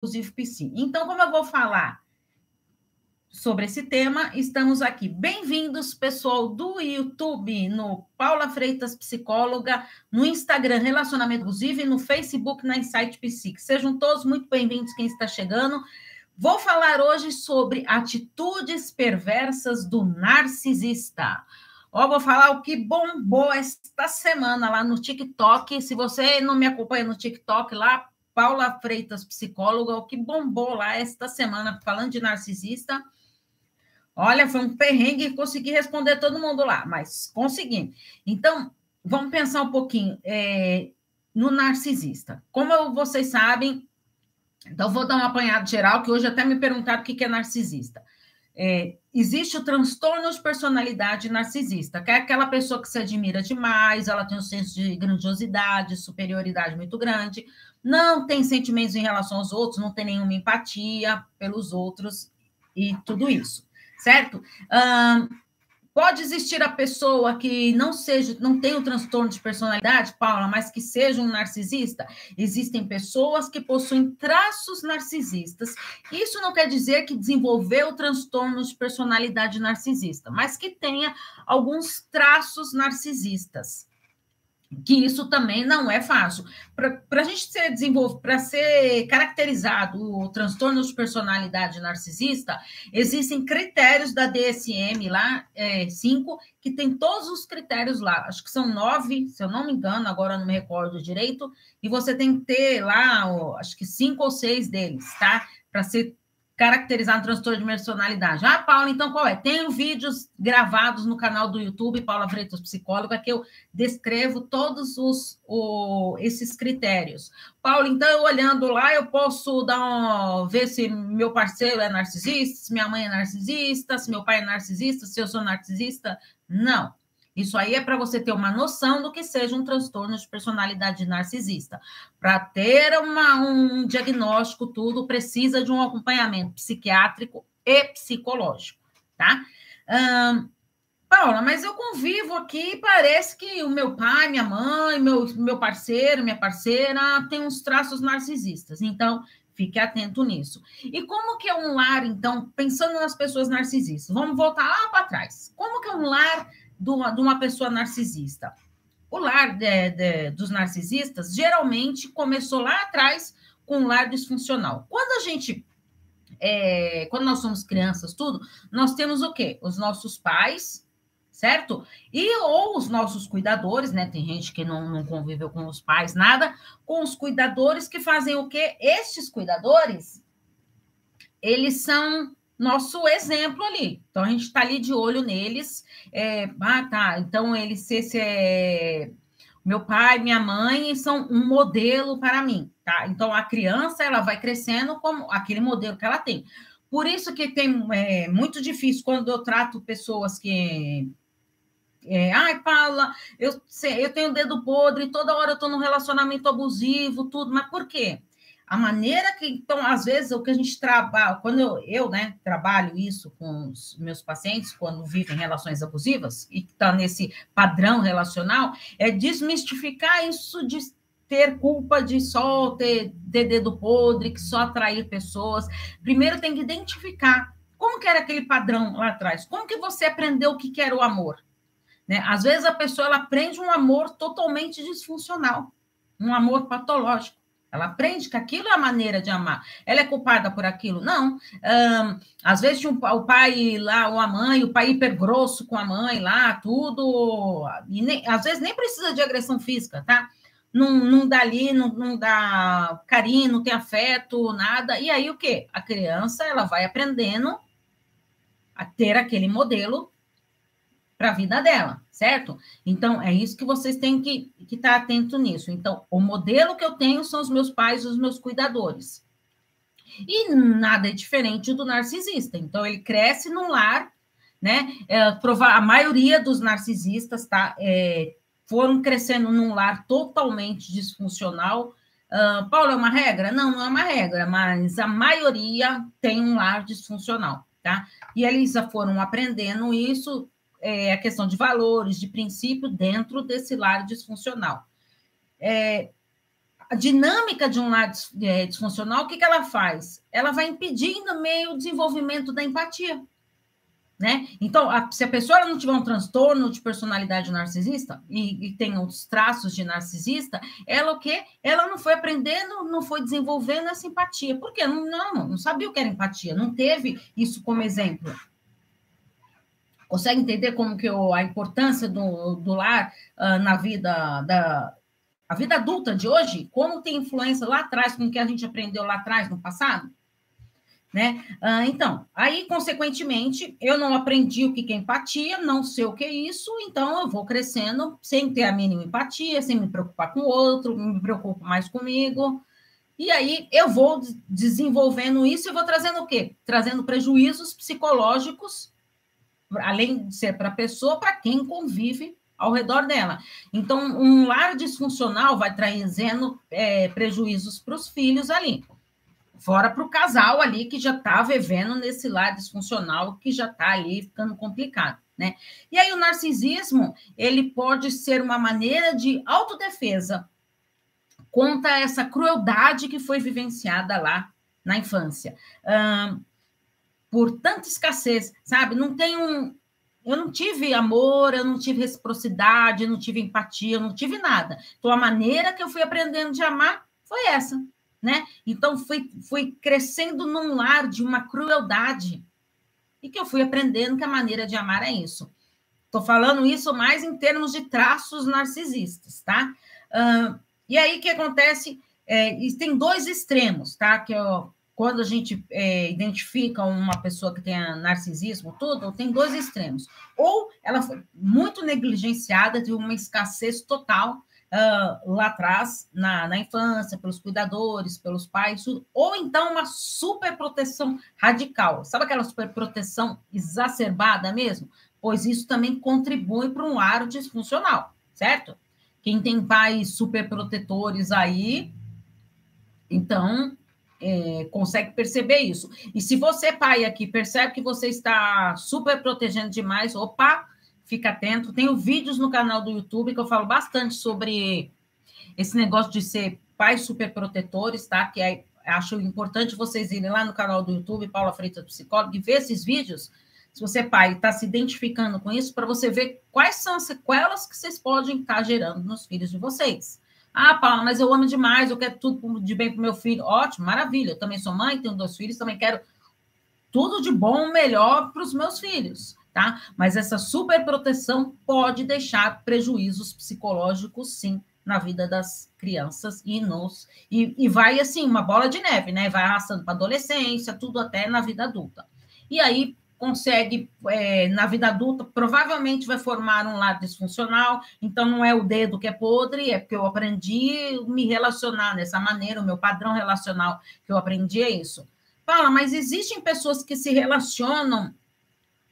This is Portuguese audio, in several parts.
inclusive PC. Então, como eu vou falar sobre esse tema, estamos aqui. Bem-vindos, pessoal do YouTube, no Paula Freitas Psicóloga, no Instagram Relacionamento Abusivo e no Facebook na Insight Psique. Sejam todos muito bem-vindos quem está chegando. Vou falar hoje sobre atitudes perversas do narcisista. Ó, vou falar o que bombou esta semana lá no TikTok. Se você não me acompanha no TikTok, lá Paula Freitas, psicóloga, o que bombou lá esta semana, falando de narcisista. Olha, foi um perrengue consegui responder todo mundo lá, mas consegui. Então, vamos pensar um pouquinho é, no narcisista. Como vocês sabem, então vou dar um apanhado geral, que hoje até me perguntaram o que é narcisista. É, existe o transtorno de personalidade narcisista, que é aquela pessoa que se admira demais, ela tem um senso de grandiosidade, superioridade muito grande, não tem sentimentos em relação aos outros, não tem nenhuma empatia pelos outros e tudo isso, certo? pode existir a pessoa que não seja, não tem o transtorno de personalidade, Paula, mas que seja um narcisista. Existem pessoas que possuem traços narcisistas. Isso não quer dizer que desenvolveu o transtorno de personalidade narcisista, mas que tenha alguns traços narcisistas que isso também não é fácil. Para a gente ser desenvolvido, para ser caracterizado o transtorno de personalidade narcisista, existem critérios da DSM lá, é, cinco, que tem todos os critérios lá. Acho que são nove, se eu não me engano, agora não me recordo direito, e você tem que ter lá, acho que cinco ou seis deles, tá? Para ser caracterizar um transtorno de personalidade. Ah, Paula, então qual é? Tenho vídeos gravados no canal do YouTube, Paula Freitas Psicóloga, que eu descrevo todos os, o, esses critérios. Paula, então, olhando lá, eu posso dar um, ver se meu parceiro é narcisista, se minha mãe é narcisista, se meu pai é narcisista, se eu sou narcisista. Não. Isso aí é para você ter uma noção do que seja um transtorno de personalidade narcisista. Para ter uma, um diagnóstico, tudo precisa de um acompanhamento psiquiátrico e psicológico, tá? Paula, mas eu convivo aqui parece que o meu pai, minha mãe, meu, meu parceiro, minha parceira tem uns traços narcisistas. Então, fique atento nisso. E como que é um lar, então, pensando nas pessoas narcisistas? Vamos voltar lá para trás. Como que é um lar de uma, pessoa narcisista? O lar de, de, dos narcisistas geralmente começou lá atrás com um lar disfuncional. Quando a gente é, quando nós somos crianças, tudo, nós temos o quê? Os nossos pais, certo? E ou os nossos cuidadores, né? Tem gente que não, não conviveu com os pais, nada, com os cuidadores que fazem o quê? Estes cuidadores, eles são nosso exemplo ali. Então, a gente está ali de olho neles. É, ah, tá. Então, eles, se é. Meu pai, minha mãe são um modelo para mim, tá? Então, a criança, ela vai crescendo como aquele modelo que ela tem. Por isso que tem é, muito difícil quando eu trato pessoas que é, ai, Paula, eu, eu tenho dedo podre, toda hora eu estou num relacionamento abusivo, tudo, mas por quê? A maneira que, então, às vezes, o que a gente trabalha, quando eu, eu né, trabalho isso com os meus pacientes, quando vivem relações abusivas, e está nesse padrão relacional, é desmistificar isso de ter culpa de só ter, dedo podre, que só atrair pessoas. Primeiro tem que identificar como que era aquele padrão lá atrás, como que você aprendeu o que era o amor. Né? Às vezes a pessoa ela aprende um amor totalmente disfuncional, um amor patológico. Ela aprende que aquilo é a maneira de amar. Ela é culpada por aquilo? Não. Um, às vezes um, o pai lá, ou a mãe, o pai hiper grosso com a mãe lá, tudo. E nem, às vezes nem precisa de agressão física, tá? Não, não dá ali, não, não dá carinho, não tem afeto, nada. E aí o quê? A criança ela vai aprendendo a ter aquele modelo para a vida dela certo? Então, é isso que vocês têm que estar que tá atento nisso. Então, o modelo que eu tenho são os meus pais, os meus cuidadores. E nada é diferente do narcisista. Então, ele cresce num lar, né? É, a maioria dos narcisistas tá, é, foram crescendo num lar totalmente disfuncional. Uh, Paulo, é uma regra? Não, não é uma regra, mas a maioria tem um lar disfuncional, tá? E eles foram aprendendo isso é, a questão de valores, de princípio dentro desse lar disfuncional. É, a dinâmica de um lar é, disfuncional, o que, que ela faz? Ela vai impedindo meio o desenvolvimento da empatia. Né? Então, a, se a pessoa não tiver um transtorno de personalidade narcisista e, e tem os traços de narcisista, ela o quê? Ela não foi aprendendo, não foi desenvolvendo a simpatia. Por quê? Não, não, não sabia o que era empatia, não teve isso como exemplo. Consegue entender como que a importância do, do lar uh, na vida da a vida adulta de hoje, como tem influência lá atrás com o que a gente aprendeu lá atrás no passado? Né? Ah, então, aí, consequentemente, eu não aprendi o que é empatia, não sei o que é isso, então eu vou crescendo sem ter a mínima empatia, sem me preocupar com o outro, me preocupo mais comigo. E aí eu vou desenvolvendo isso e vou trazendo o quê? Trazendo prejuízos psicológicos, além de ser para a pessoa, para quem convive ao redor dela. Então, um lar disfuncional vai trazendo é, prejuízos para os filhos ali. Fora para o casal ali que já está vivendo nesse lar disfuncional, que já está ali ficando complicado, né? E aí o narcisismo, ele pode ser uma maneira de autodefesa contra essa crueldade que foi vivenciada lá na infância. Por tanta escassez, sabe? Não tem um, eu não tive amor, eu não tive reciprocidade, eu não tive empatia, eu não tive nada. Então, a maneira que eu fui aprendendo de amar foi essa né? Então fui, fui crescendo num lar de uma crueldade e que eu fui aprendendo que a maneira de amar é isso. Estou falando isso mais em termos de traços narcisistas, tá? Uh, e aí o que acontece? É, tem dois extremos, tá? Que eu, quando a gente é, identifica uma pessoa que tem narcisismo, tudo, tem dois extremos. Ou ela foi muito negligenciada, de uma escassez total, uh, lá atrás, na, na infância, pelos cuidadores, pelos pais, ou então uma superproteção radical. Sabe aquela superproteção exacerbada mesmo? Pois isso também contribui para um lar disfuncional, certo? Quem tem pais superprotetores aí, então é, consegue perceber isso. E se você, pai, aqui, percebe que você está super protegendo demais, opa, fica atento. Tenho vídeos no canal do YouTube que eu falo bastante sobre esse negócio de ser pais superprotetores, tá? Que é, acho importante vocês irem lá no canal do YouTube, Paula Freitas Psicóloga, e ver esses vídeos. Se você, pai, está se identificando com isso, para você ver quais são as sequelas que vocês podem estar tá gerando nos filhos de vocês. Ah, Paula, mas eu amo demais, eu quero tudo de bem para o meu filho. Ótimo, maravilha. Eu também sou mãe, tenho dois filhos, também quero tudo de bom, melhor para os meus filhos tá? Mas essa superproteção pode deixar prejuízos psicológicos, sim, na vida das crianças e nos e, e vai assim uma bola de neve, né? Vai arrastando para adolescência, tudo até na vida adulta. E aí consegue é, na vida adulta provavelmente vai formar um lado disfuncional. Então não é o dedo que é podre, é porque eu aprendi me relacionar dessa maneira, o meu padrão relacional que eu aprendi é isso. Fala, mas existem pessoas que se relacionam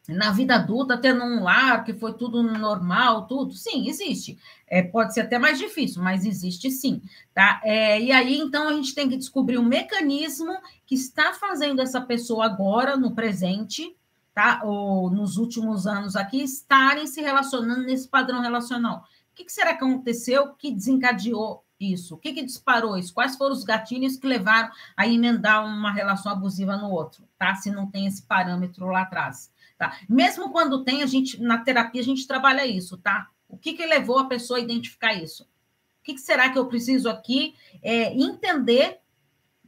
na vida adulta, tendo um lar que foi tudo normal, tudo, sim, existe. É, pode ser até mais difícil, mas existe sim, tá? É, e aí, então, a gente tem que descobrir um mecanismo que está fazendo essa pessoa agora, no presente, tá? Ou nos últimos anos aqui, estarem se relacionando nesse padrão relacional. O que, que será que aconteceu que desencadeou isso? O que, que disparou isso? Quais foram os gatilhos que levaram a emendar uma relação abusiva no outro, tá? Se não tem esse parâmetro lá atrás. Tá? Mesmo quando tem, a gente, na terapia, a gente trabalha isso, tá? O que, que levou a pessoa a identificar isso? O que, que será que eu preciso aqui é, entender,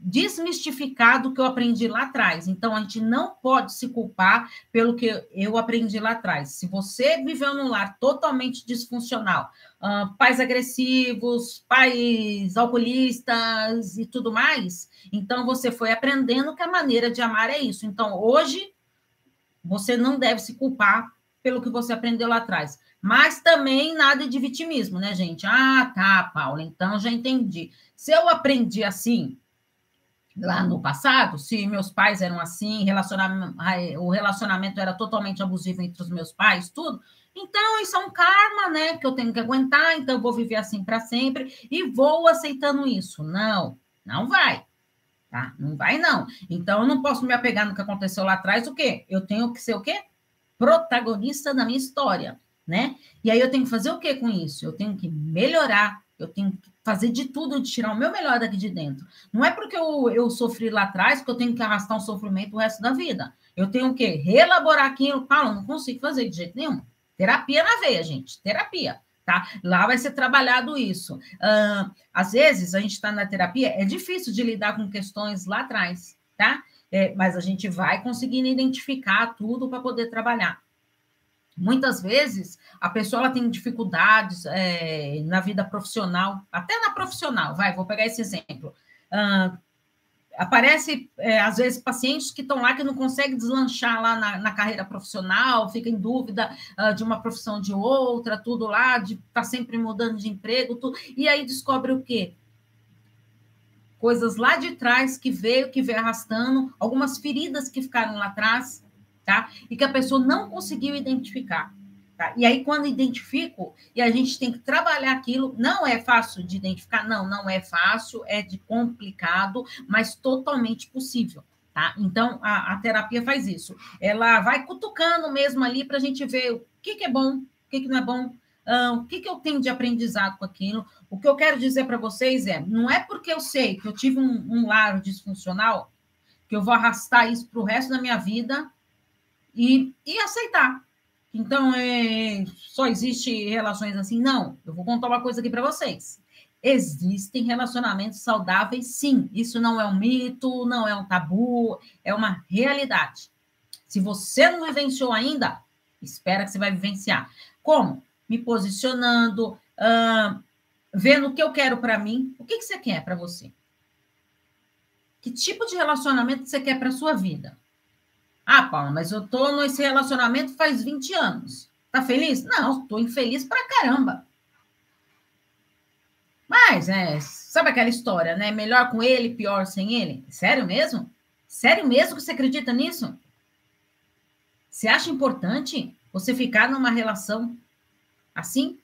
desmistificar do que eu aprendi lá atrás? Então, a gente não pode se culpar pelo que eu aprendi lá atrás. Se você viveu num lar totalmente disfuncional, uh, pais agressivos, pais alcoolistas e tudo mais, então você foi aprendendo que a maneira de amar é isso. Então, hoje você não deve se culpar pelo que você aprendeu lá atrás. Mas também nada de vitimismo, né, gente? Ah, tá, Paula, então já entendi. Se eu aprendi assim lá no passado, se meus pais eram assim, relacionamento, o relacionamento era totalmente abusivo entre os meus pais, tudo, então isso é um karma, né, que eu tenho que aguentar, então eu vou viver assim para sempre e vou aceitando isso. Não, não vai. Tá? Não vai, não. Então, eu não posso me apegar no que aconteceu lá atrás, o quê? Eu tenho que ser o quê? Protagonista da minha história, né? E aí eu tenho que fazer o quê com isso? Eu tenho que melhorar, Eu tenho que fazer de tudo de tirar o meu melhor daqui de dentro. Não é porque eu, eu sofri lá atrás que eu tenho que arrastar um sofrimento o resto da vida. Eu tenho que reelaborar aquilo. Paulo, não consigo fazer de jeito nenhum. Terapia na veia, gente. Terapia. Tá? Lá vai ser trabalhado isso. Uh, às vezes, a gente está na terapia, é difícil de lidar com questões lá atrás, tá? É, mas a gente vai conseguindo identificar tudo para poder trabalhar. Muitas vezes a pessoa ela tem dificuldades é, na vida profissional, até na profissional, vai, vou pegar esse exemplo. Uh, aparece, é, às vezes, pacientes que estão lá que não conseguem deslanchar lá na, na carreira profissional, fica em dúvida uh, de uma profissão de outra, tudo lá, de tá sempre mudando de emprego, tudo, e aí descobre o quê? Coisas lá de trás que veio, que veio arrastando, algumas feridas que ficaram lá atrás, tá? E que a pessoa não conseguiu identificar. Tá? E aí, quando identifico, e a gente tem que trabalhar aquilo, não é fácil de identificar, não, não é fácil, é de complicado, mas totalmente possível. Tá? Então, a, a terapia faz isso. Ela vai cutucando mesmo ali para a gente ver o que, que é bom, o que, que não é bom, o que, que eu tenho de aprendizado com aquilo. O que eu quero dizer para vocês é: não é porque eu sei que eu tive um, um lar disfuncional que eu vou arrastar isso para o resto da minha vida e, e aceitar. Então, é, só existe relações assim? Não. Eu vou contar uma coisa aqui para vocês. Existem relacionamentos saudáveis, sim. Isso não é um mito, não é um tabu, é uma realidade. Se você não vivenciou ainda, espera que você vai vivenciar. Como? Me posicionando, uh, vendo o que eu quero para mim. O que, que você quer para você? Que tipo de relacionamento você quer para sua vida? Ah, Paula, mas eu tô nesse relacionamento faz 20 anos. Tá feliz? Não, tô infeliz pra caramba. Mas, é, sabe aquela história, né? Melhor com ele, pior sem ele? Sério mesmo? Sério mesmo que você acredita nisso? Você acha importante você ficar numa relação assim?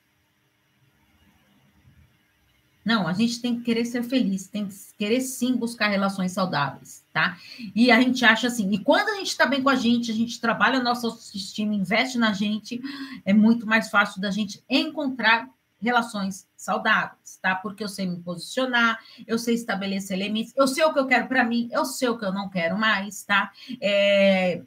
Não, a gente tem que querer ser feliz, tem que querer sim buscar relações saudáveis, tá? E a gente acha assim, e quando a gente está bem com a gente, a gente trabalha a nossa autoestima, investe na gente, é muito mais fácil da gente encontrar relações saudáveis, tá? Porque eu sei me posicionar, eu sei estabelecer limites, eu sei o que eu quero para mim, eu sei o que eu não quero mais, tá? É,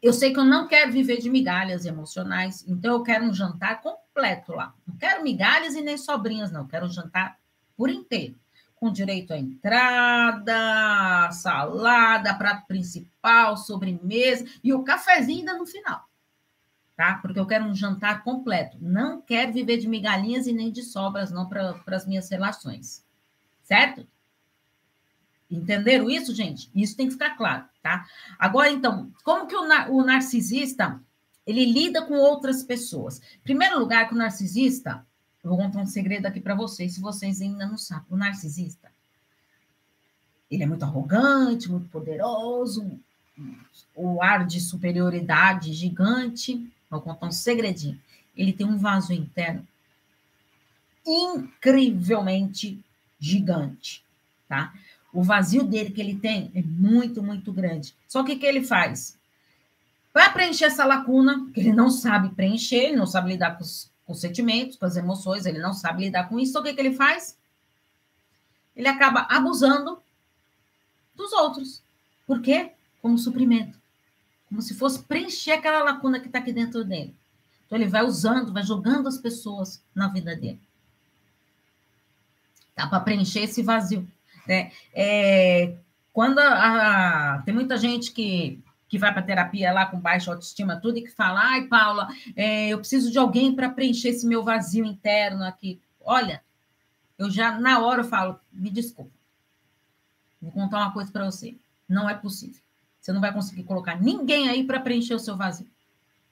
eu sei que eu não quero viver de migalhas emocionais, então eu quero um jantar completo lá. Não quero migalhas e nem sobrinhas, não. Eu quero um jantar por inteiro, com direito à entrada, salada, prato principal, sobremesa e o cafezinho ainda no final. Tá? Porque eu quero um jantar completo. Não quero viver de migalhinhas e nem de sobras, não, para as minhas relações. Certo? Entenderam isso, gente? Isso tem que ficar claro, tá? Agora, então, como que o, o narcisista ele lida com outras pessoas? Em primeiro lugar, que o narcisista, eu vou contar um segredo aqui para vocês, se vocês ainda não sabem. O narcisista, ele é muito arrogante, muito poderoso, o ar de superioridade gigante. Vou contar um segredinho. Ele tem um vaso interno incrivelmente gigante, tá? O vazio dele que ele tem é muito, muito grande. Só que o que ele faz? Para preencher essa lacuna, que ele não sabe preencher, ele não sabe lidar com os, com os sentimentos, com as emoções, ele não sabe lidar com isso, o que, que ele faz? Ele acaba abusando dos outros. Por quê? Como suprimento. Como se fosse preencher aquela lacuna que está aqui dentro dele. Então, ele vai usando, vai jogando as pessoas na vida dele. Tá para preencher esse vazio. Né? É, quando a, a, tem muita gente que, que vai para terapia lá com baixa autoestima, tudo, e que fala: ai, Paula, é, eu preciso de alguém para preencher esse meu vazio interno aqui. Olha, eu já na hora eu falo: me desculpa, vou contar uma coisa para você. Não é possível. Você não vai conseguir colocar ninguém aí para preencher o seu vazio.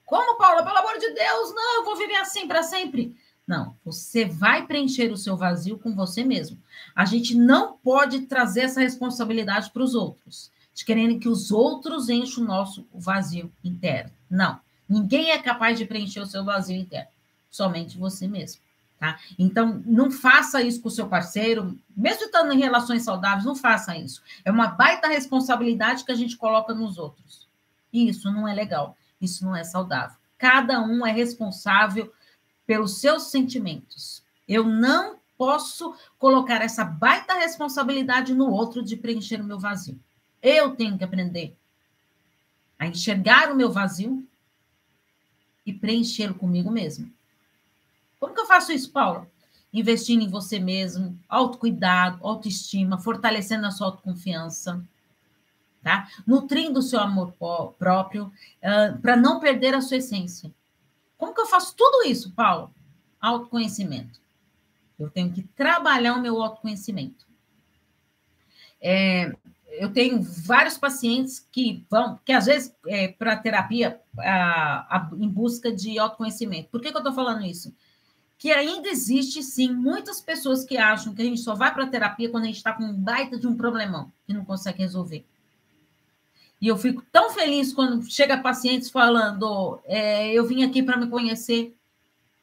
Como, Paula? Pelo amor de Deus, não, eu vou viver assim para sempre. Não, você vai preencher o seu vazio com você mesmo. A gente não pode trazer essa responsabilidade para os outros, de querendo que os outros enchem o nosso vazio interno. Não, ninguém é capaz de preencher o seu vazio interno, somente você mesmo. Tá? Então, não faça isso com o seu parceiro, mesmo estando em relações saudáveis, não faça isso. É uma baita responsabilidade que a gente coloca nos outros. E isso não é legal, isso não é saudável. Cada um é responsável pelos seus sentimentos. Eu não posso colocar essa baita responsabilidade no outro de preencher o meu vazio. Eu tenho que aprender a enxergar o meu vazio e preenchê-lo comigo mesmo. Como que eu faço isso, Paula? Investindo em você mesmo, autocuidado, autoestima, fortalecendo a sua autoconfiança, tá? Nutrindo o seu amor próprio, uh, para não perder a sua essência. Como que eu faço tudo isso, Paulo? Autoconhecimento. Eu tenho que trabalhar o meu autoconhecimento. É, eu tenho vários pacientes que vão, que às vezes, é, para terapia, a, a, em busca de autoconhecimento. Por que, que eu estou falando isso? Que ainda existe, sim, muitas pessoas que acham que a gente só vai para terapia quando a gente está com um baita de um problemão que não consegue resolver. E eu fico tão feliz quando chega pacientes falando: é, eu vim aqui para me conhecer.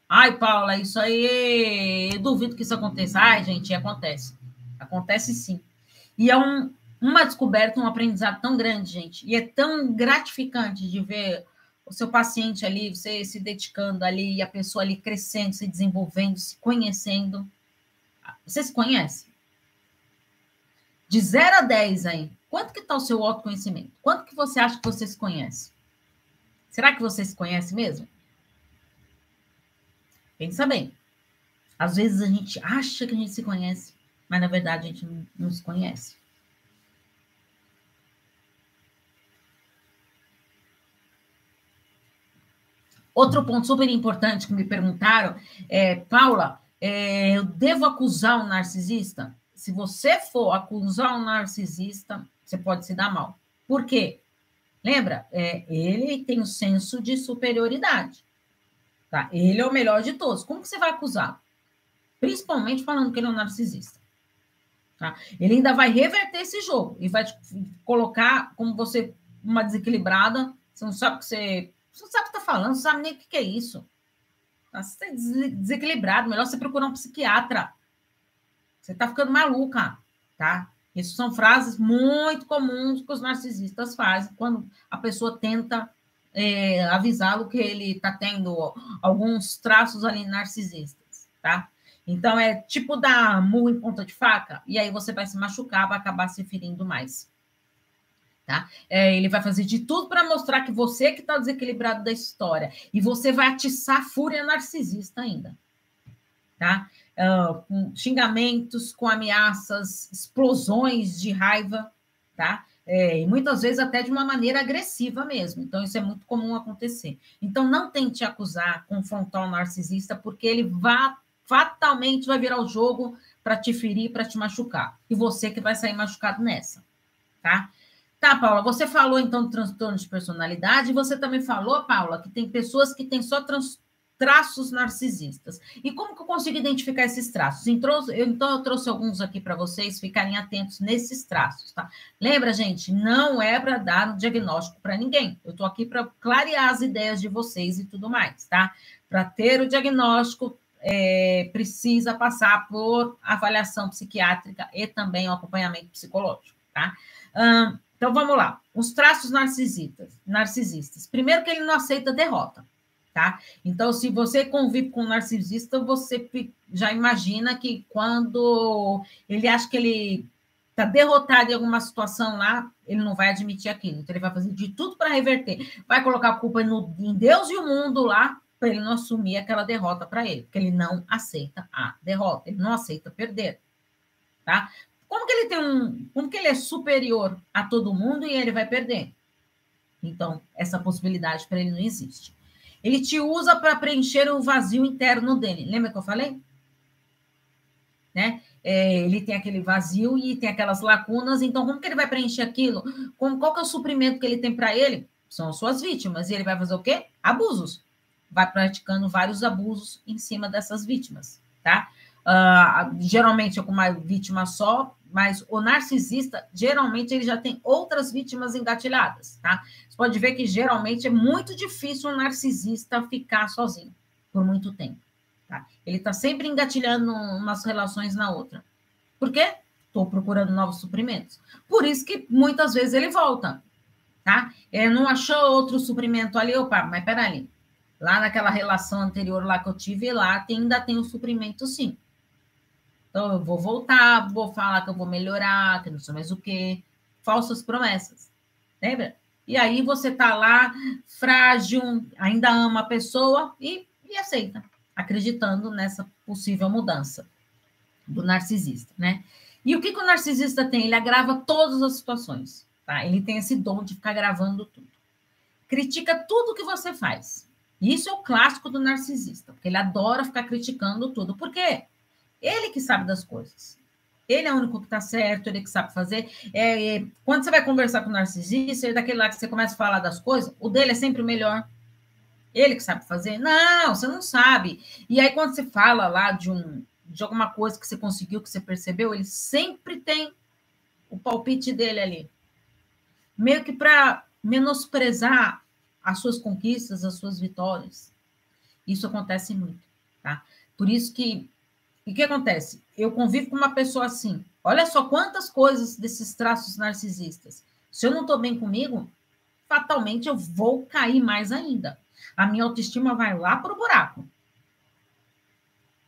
Ai, Paula, isso aí, eu duvido que isso aconteça. Ai, gente, acontece. Acontece sim. E é um, uma descoberta, um aprendizado tão grande, gente. E é tão gratificante de ver o seu paciente ali, você se dedicando ali, e a pessoa ali crescendo, se desenvolvendo, se conhecendo. Você se conhece? De 0 a 10 aí, quanto que está o seu autoconhecimento? Quanto que você acha que você se conhece? Será que você se conhece mesmo? Pensa bem. Às vezes a gente acha que a gente se conhece, mas na verdade a gente não, não se conhece. Outro ponto super importante que me perguntaram é, Paula, é, eu devo acusar um narcisista? Se você for acusar um narcisista, você pode se dar mal. Por quê? Lembra? É, ele tem o um senso de superioridade. Tá? Ele é o melhor de todos. Como que você vai acusar? Principalmente falando que ele é um narcisista. Tá? Ele ainda vai reverter esse jogo e vai te colocar como você uma desequilibrada. Você não sabe o que você você não sabe o que está falando, não sabe nem o que é isso. Tá? Você está desequilibrado, melhor você procurar um psiquiatra. Você está ficando maluca, tá? Isso são frases muito comuns que os narcisistas fazem quando a pessoa tenta é, avisá-lo que ele está tendo alguns traços ali narcisistas, tá? Então, é tipo dar murro em ponta de faca, e aí você vai se machucar, vai acabar se ferindo mais. Tá? É, ele vai fazer de tudo para mostrar que você que está desequilibrado da história. E você vai atiçar a fúria narcisista ainda. Tá? Uh, com xingamentos, com ameaças, explosões de raiva, tá? É, e muitas vezes até de uma maneira agressiva mesmo. Então, isso é muito comum acontecer. Então, não tente acusar, confrontar o narcisista, porque ele vai, fatalmente vai virar o jogo para te ferir, para te machucar. E você que vai sair machucado nessa, tá? Tá, Paula, você falou então do transtorno de personalidade, você também falou, Paula, que tem pessoas que têm só trans, traços narcisistas. E como que eu consigo identificar esses traços? Então, eu, trouxe alguns aqui para vocês ficarem atentos nesses traços, tá? Lembra, gente, não é para dar um diagnóstico para ninguém. Eu estou aqui para clarear as ideias de vocês e tudo mais, tá? Para ter o diagnóstico, é, precisa passar por avaliação psiquiátrica e também o acompanhamento psicológico, tá? Então vamos lá. Os traços narcisistas. narcisistas. Primeiro que ele não aceita derrota, tá? Então, se você convive com um narcisista, você já imagina que quando ele acha que ele está derrotado em alguma situação lá, ele não vai admitir aquilo. Então, ele vai fazer de tudo para reverter. Vai colocar a culpa no, em Deus e o mundo lá, para ele não assumir aquela derrota para ele, porque ele não aceita a derrota, ele não aceita perder, tá? Como que ele tem um. Como que ele é superior a todo mundo e ele vai perder? Então, essa possibilidade para ele não existe. Ele te usa para preencher o vazio interno dele. Lembra que eu falei? Né? É, ele tem aquele vazio e tem aquelas lacunas, então como que ele vai preencher aquilo? Como, qual que é o suprimento que ele tem para ele? São as suas vítimas. E ele vai fazer o quê? Abusos. Vai praticando vários abusos em cima dessas vítimas, tá? Uh, geralmente é com uma vítima só, mas o narcisista, geralmente, ele já tem outras vítimas engatilhadas, tá? Você pode ver que, geralmente, é muito difícil um narcisista ficar sozinho por muito tempo, tá? Ele está sempre engatilhando umas relações na outra. Por quê? Estou procurando novos suprimentos. Por isso que, muitas vezes, ele volta, tá? Ele não achou outro suprimento ali, opa, mas peraí. Lá naquela relação anterior lá que eu tive, lá tem, ainda tem o suprimento, sim. Então, eu vou voltar, vou falar que eu vou melhorar, que não sei mais o quê. Falsas promessas. Lembra? E aí você tá lá, frágil, ainda ama a pessoa e, e aceita, acreditando nessa possível mudança do narcisista, né? E o que, que o narcisista tem? Ele agrava todas as situações, tá? Ele tem esse dom de ficar gravando tudo. Critica tudo que você faz. Isso é o clássico do narcisista, porque ele adora ficar criticando tudo. Por quê? Ele que sabe das coisas. Ele é o único que está certo, ele que sabe fazer. É, é, quando você vai conversar com o narcisista, ele é daquele lá que você começa a falar das coisas, o dele é sempre o melhor. Ele que sabe fazer. Não, você não sabe. E aí, quando você fala lá de, um, de alguma coisa que você conseguiu, que você percebeu, ele sempre tem o palpite dele ali. Meio que para menosprezar as suas conquistas, as suas vitórias. Isso acontece muito, tá? Por isso que e o que acontece? Eu convivo com uma pessoa assim. Olha só quantas coisas desses traços narcisistas. Se eu não estou bem comigo, fatalmente eu vou cair mais ainda. A minha autoestima vai lá para o buraco.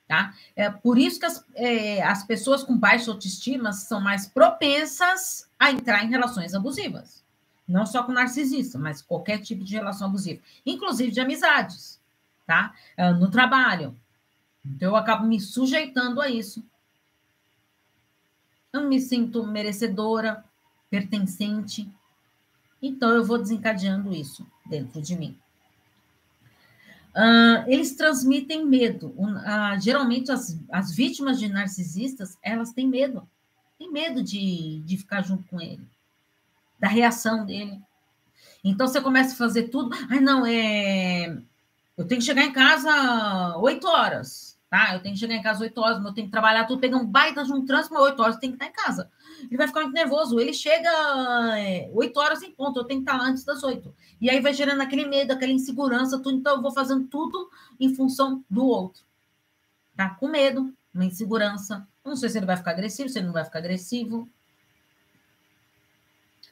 Tá? É por isso que as, é, as pessoas com baixa autoestima são mais propensas a entrar em relações abusivas. Não só com narcisista, mas qualquer tipo de relação abusiva. Inclusive de amizades, tá? É, no trabalho. Então, eu acabo me sujeitando a isso. Eu me sinto merecedora, pertencente. Então, eu vou desencadeando isso dentro de mim. Uh, eles transmitem medo. Uh, geralmente, as, as vítimas de narcisistas, elas têm medo. Têm medo de, de ficar junto com ele, da reação dele. Então, você começa a fazer tudo. Ai, não, é... eu tenho que chegar em casa oito horas tá? Eu tenho que chegar em casa 8 horas, eu tenho que trabalhar tudo, pegar baita de um trânsito, mas 8 horas eu tenho que estar em casa. Ele vai ficar muito nervoso. Ele chega é, 8 horas em ponto, eu tenho que estar antes das 8. E aí vai gerando aquele medo, aquela insegurança, tudo. Então eu vou fazendo tudo em função do outro. Tá? Com medo, uma insegurança. não sei se ele vai ficar agressivo, se ele não vai ficar agressivo.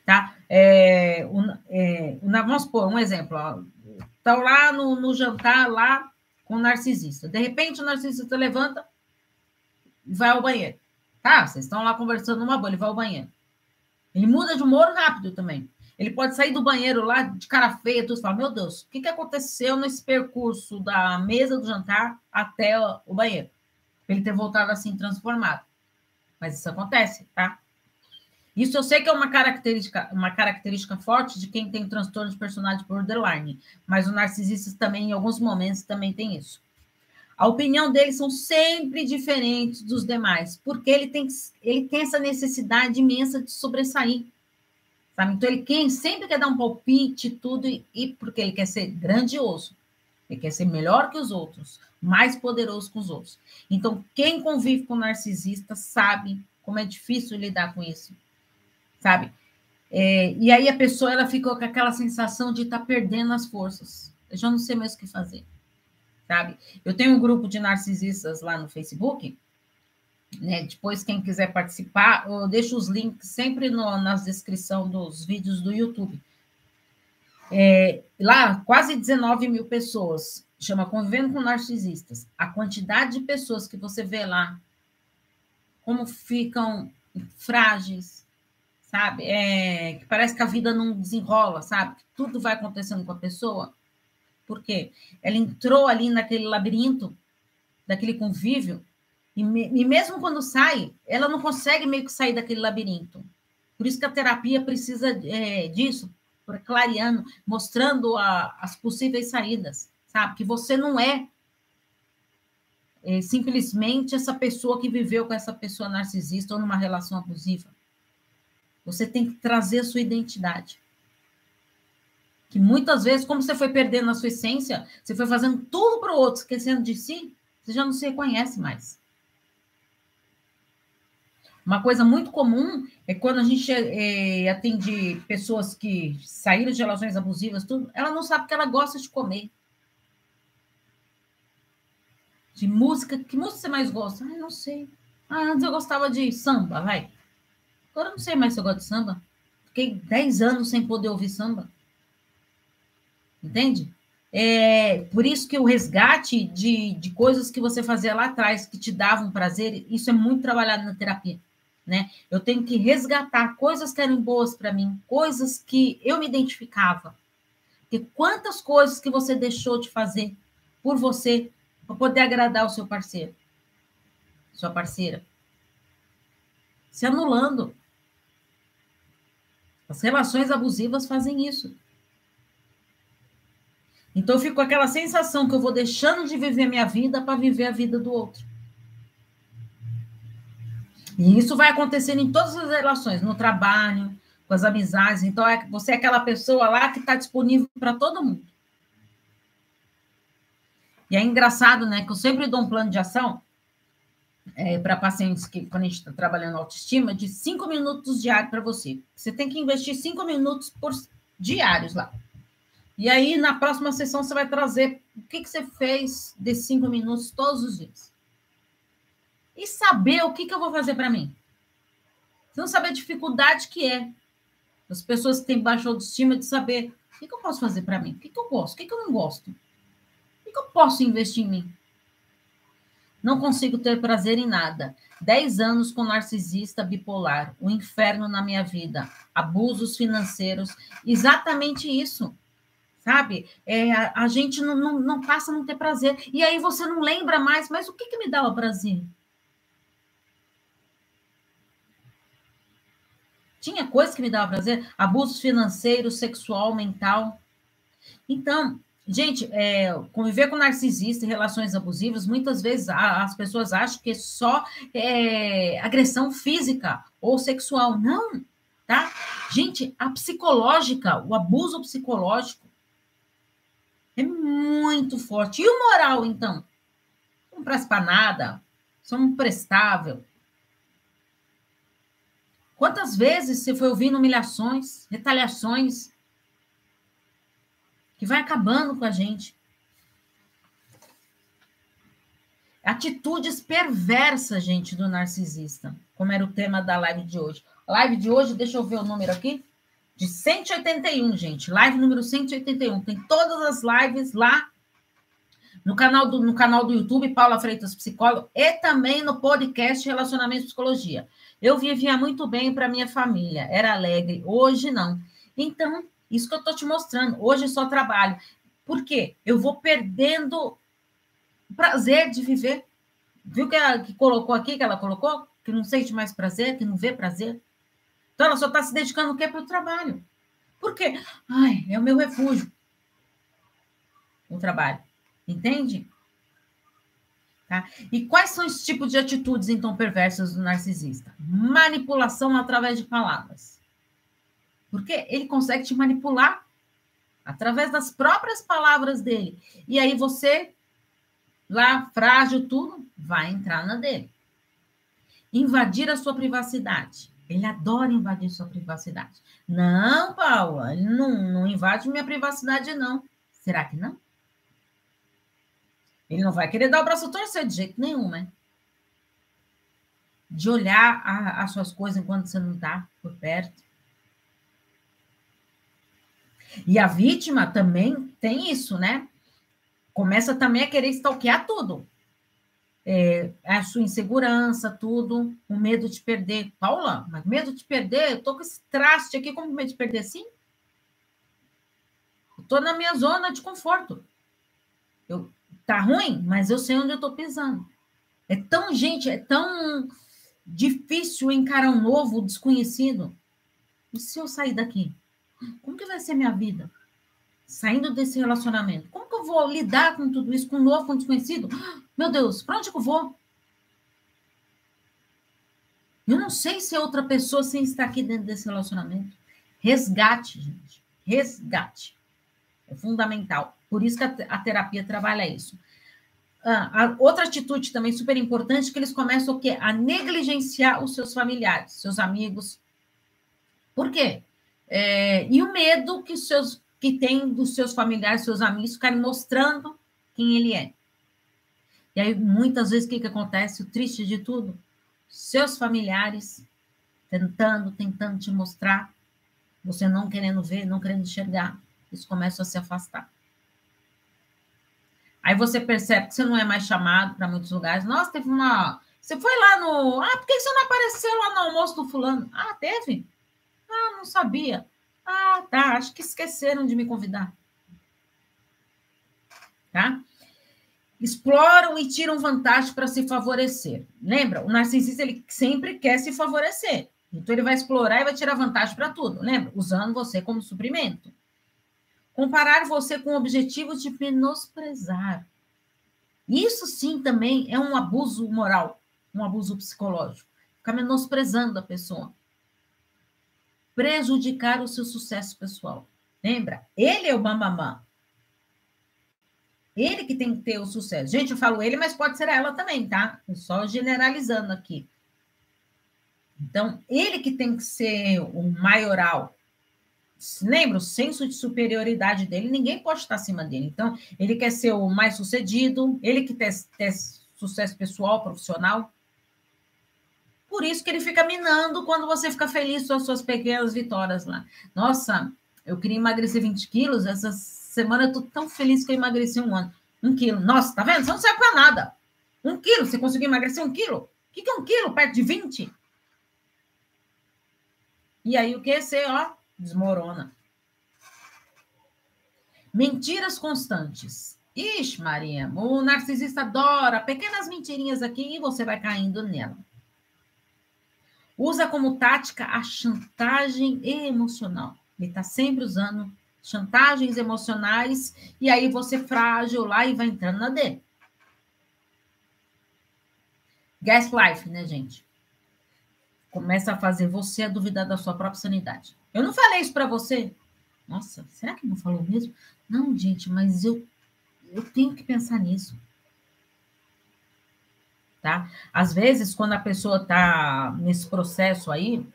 Tá? É, um, é, vamos supor um exemplo. Estão lá no, no jantar, lá com o narcisista. De repente, o narcisista levanta e vai ao banheiro. Tá? Vocês estão lá conversando numa boa, ele vai ao banheiro. Ele muda de humor rápido também. Ele pode sair do banheiro lá de cara feia, tudo, e falar: Meu Deus, o que, que aconteceu nesse percurso da mesa do jantar até o banheiro? Ele ter voltado assim transformado. Mas isso acontece, tá? Isso eu sei que é uma característica, uma característica forte de quem tem transtorno de personalidade borderline, mas o narcisista também, em alguns momentos, também tem isso. A opinião dele são sempre diferentes dos demais, porque ele tem, ele tem essa necessidade imensa de sobressair. Sabe? Então, ele quer, sempre quer dar um palpite, tudo, e, e porque ele quer ser grandioso. Ele quer ser melhor que os outros, mais poderoso que os outros. Então, quem convive com narcisista sabe como é difícil lidar com isso sabe? É, e aí a pessoa ela ficou com aquela sensação de estar tá perdendo as forças. Eu já não sei mais o que fazer, sabe? Eu tenho um grupo de narcisistas lá no Facebook, né? Depois, quem quiser participar, eu deixo os links sempre no, nas descrição dos vídeos do YouTube. É, lá, quase 19 mil pessoas, chama Convivendo com Narcisistas. A quantidade de pessoas que você vê lá, como ficam frágeis, sabe? É, que parece que a vida não desenrola, sabe? Que tudo vai acontecendo com a pessoa. Por quê? Ela entrou ali naquele labirinto, daquele convívio, e, me, e mesmo quando sai, ela não consegue meio que sair daquele labirinto. Por isso que a terapia precisa é, disso, clareando, mostrando a, as possíveis saídas, sabe? Que você não é, é simplesmente essa pessoa que viveu com essa pessoa narcisista ou numa relação abusiva. Você tem que trazer a sua identidade. Que muitas vezes, como você foi perdendo a sua essência, você foi fazendo tudo para o outro, esquecendo de si, você já não se reconhece mais. Uma coisa muito comum é quando a gente é, atende pessoas que saíram de relações abusivas, tudo, ela não sabe que ela gosta de comer. De música, que música você mais gosta? Ah, não sei. Ah, antes eu gostava de samba, vai. Agora eu não sei mais se eu gosto de samba. Fiquei 10 anos sem poder ouvir samba. Entende? É, por isso que o resgate de, de coisas que você fazia lá atrás, que te davam prazer, isso é muito trabalhado na terapia. Né? Eu tenho que resgatar coisas que eram boas para mim, coisas que eu me identificava. Porque quantas coisas que você deixou de fazer por você para poder agradar o seu parceiro, sua parceira, se anulando. As relações abusivas fazem isso. Então eu fico com aquela sensação que eu vou deixando de viver minha vida para viver a vida do outro. E isso vai acontecendo em todas as relações, no trabalho, com as amizades. Então, é, você é aquela pessoa lá que está disponível para todo mundo. E é engraçado, né, que eu sempre dou um plano de ação é, para pacientes que, quando a gente está trabalhando autoestima, de cinco minutos diários para você. Você tem que investir cinco minutos por diários lá. E aí, na próxima sessão, você vai trazer o que, que você fez desses cinco minutos todos os dias. E saber o que, que eu vou fazer para mim. Você não saber a dificuldade que é. As pessoas que têm baixa autoestima de saber o que, que eu posso fazer para mim, o que, que eu gosto, o que, que eu não gosto, o que, que eu posso investir em mim. Não consigo ter prazer em nada. Dez anos com narcisista bipolar, o inferno na minha vida, abusos financeiros, exatamente isso sabe? É, a, a, gente não, não, não, passa a não ter prazer. E aí você não lembra mais, mas o que, que me dava prazer? Tinha coisas que me dava prazer? Abuso financeiro, sexual, mental. Então, gente, é, conviver com narcisista e relações abusivas, muitas vezes as pessoas acham que é só é, agressão física ou sexual. Não, tá? Gente, a psicológica, o abuso psicológico, é muito forte. E o moral, então? Não presta para nada. São imprestável. Quantas vezes você foi ouvindo humilhações, retaliações, que vai acabando com a gente? Atitudes perversas, gente, do narcisista, como era o tema da live de hoje. live de hoje, deixa eu ver o número aqui de 181, gente. Live número 181. Tem todas as lives lá no canal do, no canal do YouTube, Paula Freitas Psicólogo, e também no podcast Relacionamento e Psicologia. Eu vivia muito bem para minha família, era alegre. Hoje não. Então, isso que eu estou te mostrando. Hoje só trabalho. Por quê? Eu vou perdendo o prazer de viver. Viu que ela que colocou aqui, que ela colocou? Que não sente mais prazer, que não vê prazer. Então, ela só está se dedicando o quê? Para o trabalho. Por quê? Ai, é o meu refúgio. O trabalho. Entende? Tá? E quais são os tipos de atitudes, então, perversas do narcisista? Manipulação através de palavras. Porque ele consegue te manipular através das próprias palavras dele. E aí você, lá, frágil, tudo, vai entrar na dele. Invadir a sua privacidade. Ele adora invadir sua privacidade. Não, Paula, ele não, não invade minha privacidade, não. Será que não? Ele não vai querer dar o braço torcer de jeito nenhum, né? De olhar as suas coisas enquanto você não está por perto. E a vítima também tem isso, né? Começa também a querer stalkear tudo é, a sua insegurança, tudo, o medo de perder. Paula, mas medo de perder? Eu tô com esse traste aqui, como medo de perder assim? Eu tô na minha zona de conforto. Eu, tá ruim, mas eu sei onde eu tô pisando. É tão, gente, é tão difícil encarar um novo, desconhecido. E se eu sair daqui? Como que vai ser minha vida? Saindo desse relacionamento. Como que eu vou lidar com tudo isso, com novo, com desconhecido? Meu Deus, para onde que eu vou? Eu não sei se é outra pessoa sem estar aqui dentro desse relacionamento. Resgate, gente. Resgate. É fundamental. Por isso que a terapia trabalha isso. Ah, outra atitude também super importante é que eles começam o quê? A negligenciar os seus familiares, seus amigos. Por quê? É, e o medo que, seus, que tem dos seus familiares, seus amigos ficarem mostrando quem ele é. E aí, muitas vezes, o que, que acontece? O triste de tudo, seus familiares tentando, tentando te mostrar, você não querendo ver, não querendo enxergar, eles começam a se afastar. Aí você percebe que você não é mais chamado para muitos lugares. Nossa, teve uma. Você foi lá no. Ah, por que você não apareceu lá no almoço do fulano? Ah, teve? Ah, não sabia. Ah, tá. Acho que esqueceram de me convidar. Tá? Exploram e tiram vantagem para se favorecer. Lembra? O narcisista ele sempre quer se favorecer. Então ele vai explorar e vai tirar vantagem para tudo. Lembra? Usando você como suprimento. Comparar você com o objetivo de menosprezar. Isso sim também é um abuso moral, um abuso psicológico. Ficar menosprezando a pessoa. Prejudicar o seu sucesso pessoal. Lembra? Ele é o bambamã. Ele que tem que ter o sucesso. Gente, eu falo ele, mas pode ser ela também, tá? Eu só generalizando aqui. Então, ele que tem que ser o maioral, lembra o senso de superioridade dele, ninguém pode estar acima dele. Então, ele quer ser o mais sucedido, ele que tem, tem sucesso pessoal, profissional. Por isso que ele fica minando quando você fica feliz com as suas pequenas vitórias lá. Nossa, eu queria emagrecer 20 quilos, essa semana eu tô tão feliz que eu emagreci um ano. Um quilo. Nossa, tá vendo? Você não serve para nada. Um quilo, você conseguiu emagrecer um quilo? O que, é um quilo perto de 20? E aí o que? Você, ó, desmorona. Mentiras constantes. Ixi, Maria, o narcisista adora pequenas mentirinhas aqui e você vai caindo nela. Usa como tática a chantagem emocional. Ele está sempre usando chantagens emocionais e aí você frágil lá e vai entrando na dele. Gaslight, né, gente? Começa a fazer você duvidar da sua própria sanidade. Eu não falei isso para você? Nossa, será que não falou mesmo? Não, gente, mas eu, eu tenho que pensar nisso. Tá? Às vezes, quando a pessoa está nesse processo aí,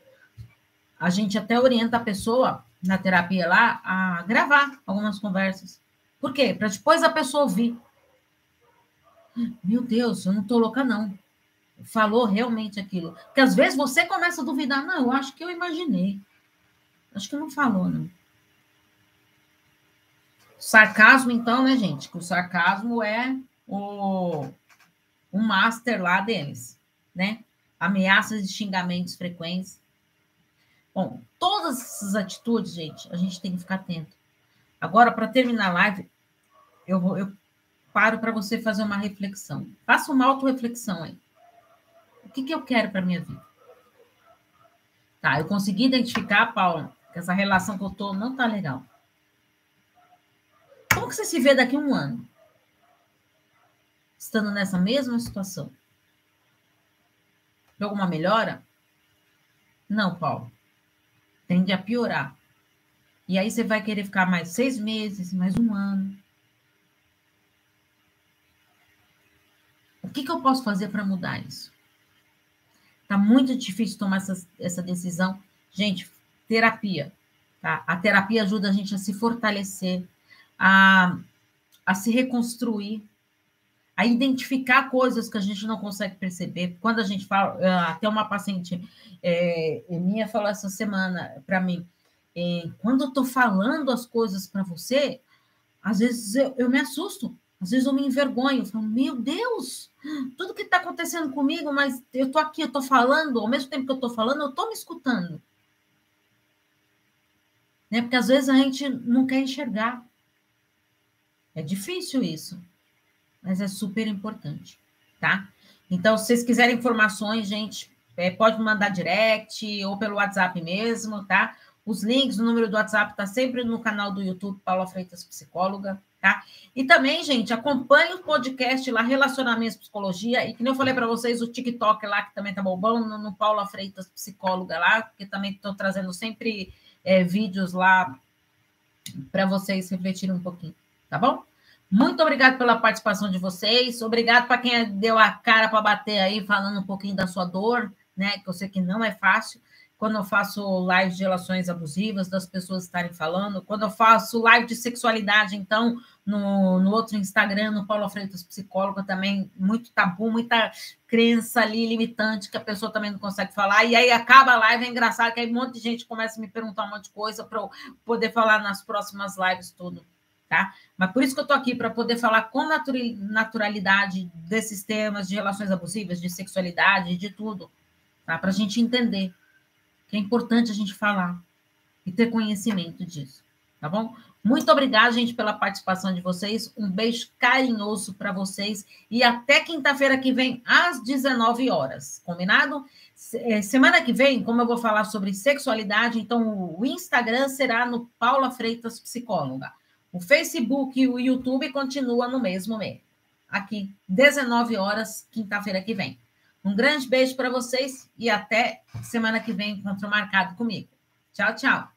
a gente até orienta a pessoa na terapia lá a gravar algumas conversas. Por quê? Para depois a pessoa ouvir. Meu Deus, eu não estou louca, não falou realmente aquilo. Porque às vezes você começa a duvidar, não, eu acho que eu imaginei. Acho que não falou, não. Sarcasmo, então, né, gente? Que o sarcasmo é o, o master lá deles, né? Ameaças e xingamentos frequentes. Bom, todas essas atitudes, gente, a gente tem que ficar atento. Agora, para terminar a live, eu, eu paro para você fazer uma reflexão. Faça uma auto-reflexão aí que, que eu quero para minha vida? Tá, eu consegui identificar, Paula, que essa relação que eu tô não tá legal. Como que você se vê daqui a um ano? Estando nessa mesma situação? Tem alguma melhora? Não, Paulo. Tende a piorar. E aí você vai querer ficar mais seis meses, mais um ano. O que, que eu posso fazer para mudar isso? Tá muito difícil tomar essa, essa decisão. Gente, terapia. Tá? A terapia ajuda a gente a se fortalecer, a, a se reconstruir, a identificar coisas que a gente não consegue perceber. Quando a gente fala, ah, até uma paciente é, minha falou essa semana para mim, é, quando eu estou falando as coisas para você, às vezes eu, eu me assusto. Às vezes eu me envergonho, eu falo, meu Deus, tudo que está acontecendo comigo, mas eu estou aqui, eu estou falando, ao mesmo tempo que eu estou falando, eu estou me escutando. Né? Porque às vezes a gente não quer enxergar. É difícil isso, mas é super importante, tá? Então, se vocês quiserem informações, gente, é, pode mandar direct ou pelo WhatsApp mesmo, tá? Os links, o número do WhatsApp está sempre no canal do YouTube, Paula Freitas Psicóloga tá? E também, gente, acompanhe o podcast lá, Relacionamentos Psicologia, e que nem eu falei para vocês, o TikTok lá, que também tá bombando, no, no Paula Freitas Psicóloga lá, porque também estou trazendo sempre é, vídeos lá para vocês refletirem um pouquinho, tá bom? Muito obrigado pela participação de vocês, obrigado para quem deu a cara para bater aí, falando um pouquinho da sua dor, né? Que eu sei que não é fácil. Quando eu faço live de relações abusivas, das pessoas estarem falando, quando eu faço live de sexualidade, então, no, no outro Instagram, no Paulo Freitas Psicóloga, também muito tabu, muita crença ali limitante que a pessoa também não consegue falar, e aí acaba a live, é engraçado que aí um monte de gente começa a me perguntar um monte de coisa para eu poder falar nas próximas lives tudo, tá? Mas por isso que eu estou aqui, para poder falar com naturalidade desses temas de relações abusivas, de sexualidade, de tudo, tá? Para a gente entender que é importante a gente falar e ter conhecimento disso, tá bom? Muito obrigada, gente, pela participação de vocês. Um beijo carinhoso para vocês e até quinta-feira que vem, às 19 horas. Combinado? É, semana que vem, como eu vou falar sobre sexualidade, então o Instagram será no Paula Freitas Psicóloga. O Facebook e o YouTube continua no mesmo meio. Aqui, 19 horas, quinta-feira que vem. Um grande beijo para vocês e até semana que vem, encontro marcado comigo. Tchau, tchau.